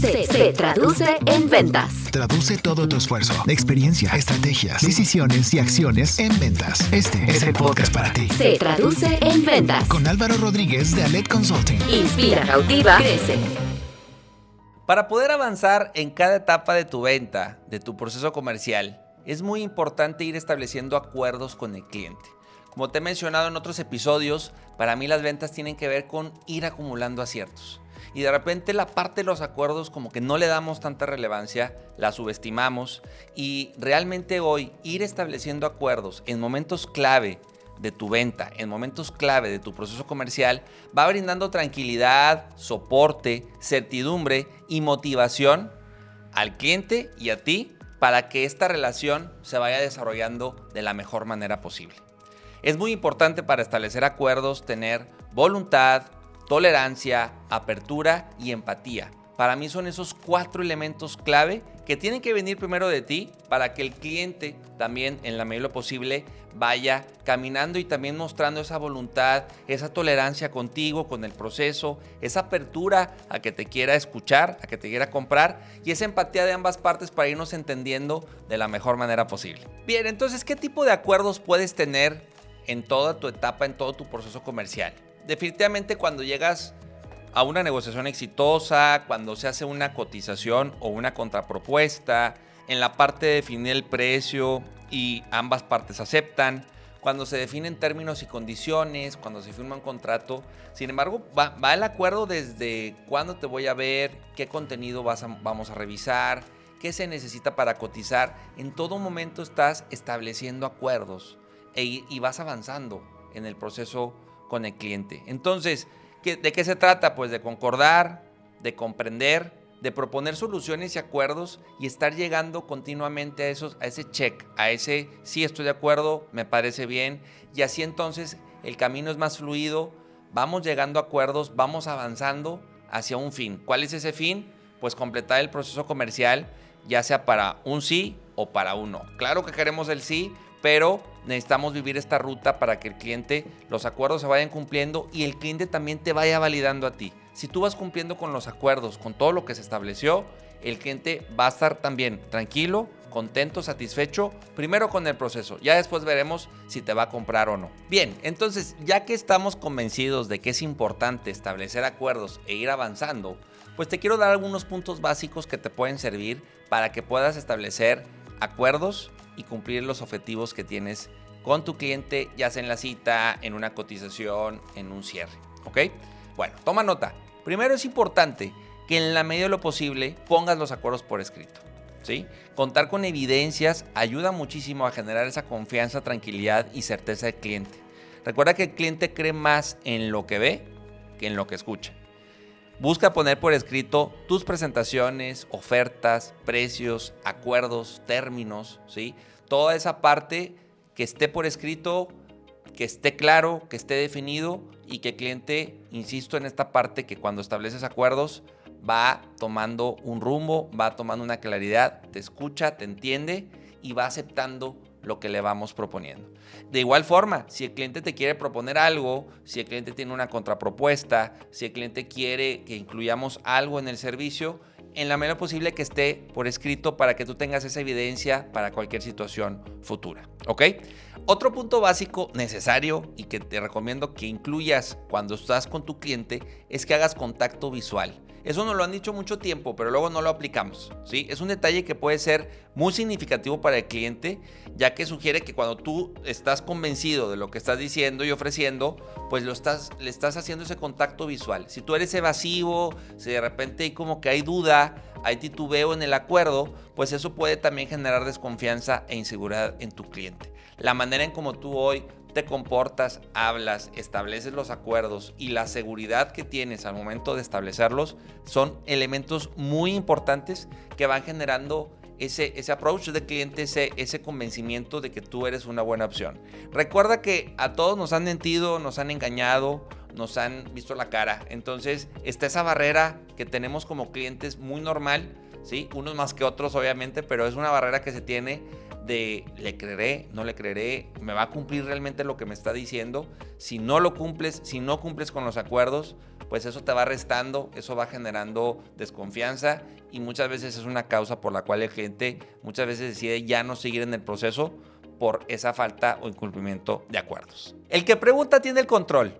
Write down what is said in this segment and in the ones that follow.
se, traduce en ventas. Traduce todo tu esfuerzo, experiencia, estrategias, decisiones y acciones en ventas. Este es el podcast para ti. Se traduce en ventas. Con Álvaro Rodríguez de Alet Consulting. Inspira, cautiva, crece. Para poder avanzar en cada etapa de tu venta, de tu proceso comercial, es muy importante ir estableciendo acuerdos con el cliente. Como te he mencionado en otros episodios, para mí las ventas tienen que ver con ir acumulando aciertos. Y de repente la parte de los acuerdos como que no le damos tanta relevancia, la subestimamos y realmente hoy ir estableciendo acuerdos en momentos clave de tu venta, en momentos clave de tu proceso comercial, va brindando tranquilidad, soporte, certidumbre y motivación al cliente y a ti para que esta relación se vaya desarrollando de la mejor manera posible. Es muy importante para establecer acuerdos tener voluntad, tolerancia, apertura y empatía. Para mí son esos cuatro elementos clave que tienen que venir primero de ti para que el cliente también en la medida posible vaya caminando y también mostrando esa voluntad, esa tolerancia contigo, con el proceso, esa apertura a que te quiera escuchar, a que te quiera comprar y esa empatía de ambas partes para irnos entendiendo de la mejor manera posible. Bien, entonces, ¿qué tipo de acuerdos puedes tener en toda tu etapa, en todo tu proceso comercial? Definitivamente cuando llegas a una negociación exitosa, cuando se hace una cotización o una contrapropuesta, en la parte de definir el precio y ambas partes aceptan, cuando se definen términos y condiciones, cuando se firma un contrato. Sin embargo, va, el acuerdo desde cuándo te voy a ver, qué contenido vas vamos a revisar, qué se necesita para cotizar. En todo momento estás estableciendo acuerdos e, y vas avanzando en el proceso con el cliente. Entonces, ¿De qué se trata? Pues de concordar, de comprender, de proponer soluciones y acuerdos y estar llegando continuamente a, esos, a ese check, a ese sí estoy de acuerdo, me parece bien y así entonces el camino es más fluido, vamos llegando a acuerdos, vamos avanzando hacia un fin. ¿Cuál es ese fin? Pues completar el proceso comercial, ya sea para un sí o para un no. Claro que queremos el sí, pero necesitamos vivir esta ruta para que el cliente, los acuerdos se vayan cumpliendo y el cliente también te vaya validando a ti. Si tú vas cumpliendo con los acuerdos, con todo lo que se estableció, el cliente va a estar también tranquilo, contento, satisfecho, primero con el proceso, ya después veremos si te va a comprar o no. Bien, entonces ya que estamos convencidos de que es importante establecer acuerdos e ir avanzando, pues te quiero dar algunos puntos básicos que te pueden servir para que puedas establecer acuerdos y cumplir los objetivos que tienes con tu cliente, ya sea en la cita, en una cotización, en un cierre. ¿Ok? Bueno, toma nota. Primero es importante que en la medida de lo posible pongas los acuerdos por escrito. ¿Sí? Contar con evidencias ayuda muchísimo a generar esa confianza, tranquilidad y certeza del cliente. Recuerda que el cliente cree más en lo que ve que en lo que escucha. Busca poner por escrito tus presentaciones, ofertas, precios, acuerdos, términos, ¿sí? Toda esa parte que esté por escrito, que esté claro, que esté definido y que el cliente, insisto en esta parte, que cuando estableces acuerdos va tomando un rumbo, va tomando una claridad, te escucha, te entiende y va aceptando lo que le vamos proponiendo. De igual forma, si el cliente te quiere proponer algo, si el cliente tiene una contrapropuesta, si el cliente quiere que incluyamos algo en el servicio, en la medida posible que esté por escrito para que tú tengas esa evidencia para cualquier situación futura. ¿Ok? Otro punto básico necesario y que te recomiendo que incluyas cuando estás con tu cliente es que hagas contacto visual. Eso nos lo han dicho mucho tiempo, pero luego no lo aplicamos. ¿sí? Es un detalle que puede ser muy significativo para el cliente, ya que sugiere que cuando tú estás convencido de lo que estás diciendo y ofreciendo, pues lo estás, le estás haciendo ese contacto visual. Si tú eres evasivo, si de repente hay como que hay duda, hay titubeo en el acuerdo, pues eso puede también generar desconfianza e inseguridad en tu cliente. La manera en como tú hoy te comportas, hablas, estableces los acuerdos y la seguridad que tienes al momento de establecerlos son elementos muy importantes que van generando ese, ese approach de cliente, ese, ese convencimiento de que tú eres una buena opción. Recuerda que a todos nos han mentido, nos han engañado, nos han visto la cara. Entonces está esa barrera que tenemos como clientes muy normal, ¿sí? Unos más que otros obviamente, pero es una barrera que se tiene de le creeré, no le creeré, me va a cumplir realmente lo que me está diciendo. Si no lo cumples, si no cumples con los acuerdos, pues eso te va restando, eso va generando desconfianza y muchas veces es una causa por la cual el cliente muchas veces decide ya no seguir en el proceso por esa falta o incumplimiento de acuerdos. El que pregunta tiene el control.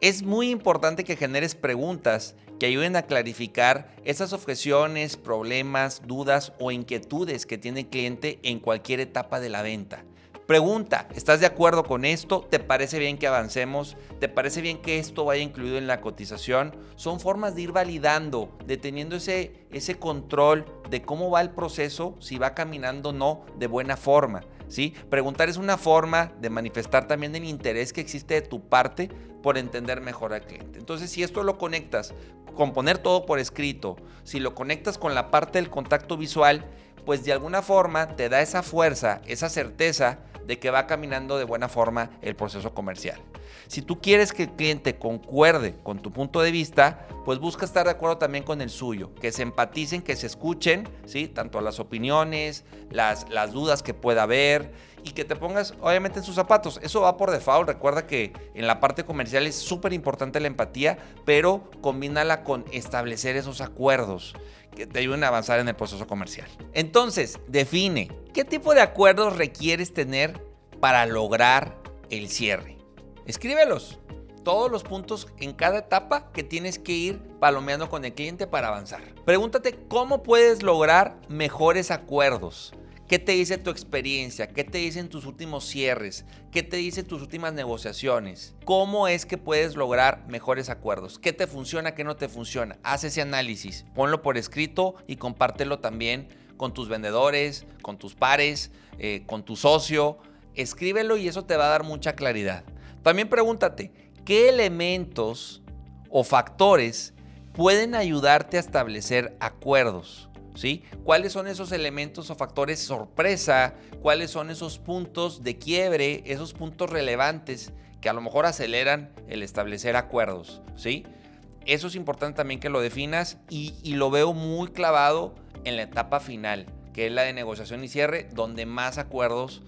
Es muy importante que generes preguntas que ayuden a clarificar esas objeciones, problemas, dudas o inquietudes que tiene el cliente en cualquier etapa de la venta. Pregunta, ¿estás de acuerdo con esto? ¿Te parece bien que avancemos? ¿Te parece bien que esto vaya incluido en la cotización? Son formas de ir validando, de teniendo ese, ese control de cómo va el proceso, si va caminando o no de buena forma. ¿Sí? Preguntar es una forma de manifestar también el interés que existe de tu parte por entender mejor al cliente. Entonces, si esto lo conectas con poner todo por escrito, si lo conectas con la parte del contacto visual, pues de alguna forma te da esa fuerza, esa certeza de que va caminando de buena forma el proceso comercial. Si tú quieres que el cliente concuerde con tu punto de vista, pues busca estar de acuerdo también con el suyo, que se empaticen, que se escuchen, ¿sí? tanto las opiniones, las, las dudas que pueda haber y que te pongas obviamente en sus zapatos. Eso va por default. Recuerda que en la parte comercial es súper importante la empatía, pero combínala con establecer esos acuerdos que te ayuden a avanzar en el proceso comercial. Entonces, define qué tipo de acuerdos requieres tener para lograr el cierre. Escríbelos. Todos los puntos en cada etapa que tienes que ir palomeando con el cliente para avanzar. Pregúntate cómo puedes lograr mejores acuerdos. ¿Qué te dice tu experiencia? ¿Qué te dicen tus últimos cierres? ¿Qué te dicen tus últimas negociaciones? ¿Cómo es que puedes lograr mejores acuerdos? ¿Qué te funciona? ¿Qué no te funciona? Haz ese análisis, ponlo por escrito y compártelo también con tus vendedores, con tus pares, eh, con tu socio. Escríbelo y eso te va a dar mucha claridad. También pregúntate, ¿qué elementos o factores pueden ayudarte a establecer acuerdos? ¿Sí? ¿Cuáles son esos elementos o factores sorpresa? ¿Cuáles son esos puntos de quiebre, esos puntos relevantes que a lo mejor aceleran el establecer acuerdos? ¿Sí? Eso es importante también que lo definas y, y lo veo muy clavado en la etapa final, que es la de negociación y cierre, donde más acuerdos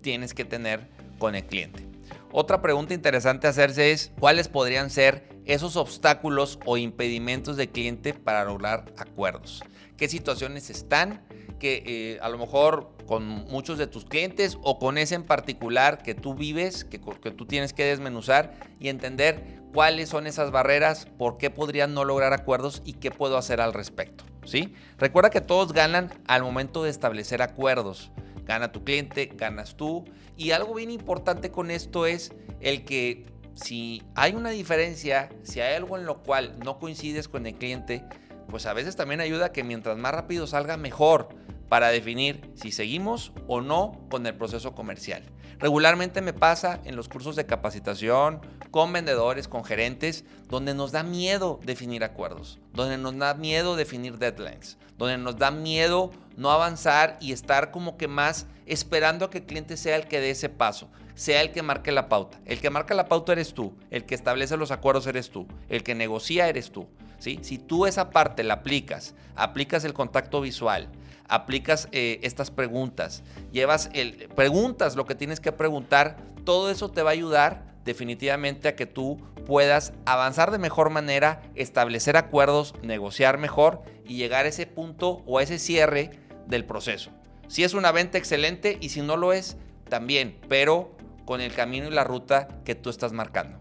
tienes que tener con el cliente. Otra pregunta interesante hacerse es cuáles podrían ser esos obstáculos o impedimentos del cliente para lograr acuerdos qué situaciones están, que eh, a lo mejor con muchos de tus clientes o con ese en particular que tú vives, que, que tú tienes que desmenuzar y entender cuáles son esas barreras, por qué podrían no lograr acuerdos y qué puedo hacer al respecto. ¿sí? Recuerda que todos ganan al momento de establecer acuerdos. Gana tu cliente, ganas tú. Y algo bien importante con esto es el que si hay una diferencia, si hay algo en lo cual no coincides con el cliente, pues a veces también ayuda a que mientras más rápido salga mejor para definir si seguimos o no con el proceso comercial. Regularmente me pasa en los cursos de capacitación con vendedores, con gerentes, donde nos da miedo definir acuerdos, donde nos da miedo definir deadlines, donde nos da miedo no avanzar y estar como que más esperando a que el cliente sea el que dé ese paso, sea el que marque la pauta. El que marca la pauta eres tú, el que establece los acuerdos eres tú, el que negocia eres tú. Si tú esa parte la aplicas, aplicas el contacto visual, aplicas eh, estas preguntas, llevas el, preguntas lo que tienes que preguntar, todo eso te va a ayudar definitivamente a que tú puedas avanzar de mejor manera, establecer acuerdos, negociar mejor y llegar a ese punto o a ese cierre del proceso. Si es una venta excelente y si no lo es, también, pero con el camino y la ruta que tú estás marcando.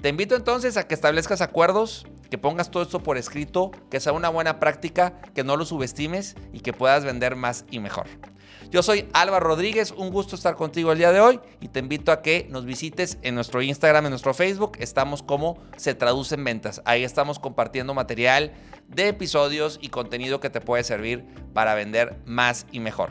Te invito entonces a que establezcas acuerdos, que pongas todo esto por escrito, que sea una buena práctica, que no lo subestimes y que puedas vender más y mejor. Yo soy Álvaro Rodríguez, un gusto estar contigo el día de hoy y te invito a que nos visites en nuestro Instagram, en nuestro Facebook. Estamos como se traduce en ventas. Ahí estamos compartiendo material de episodios y contenido que te puede servir para vender más y mejor.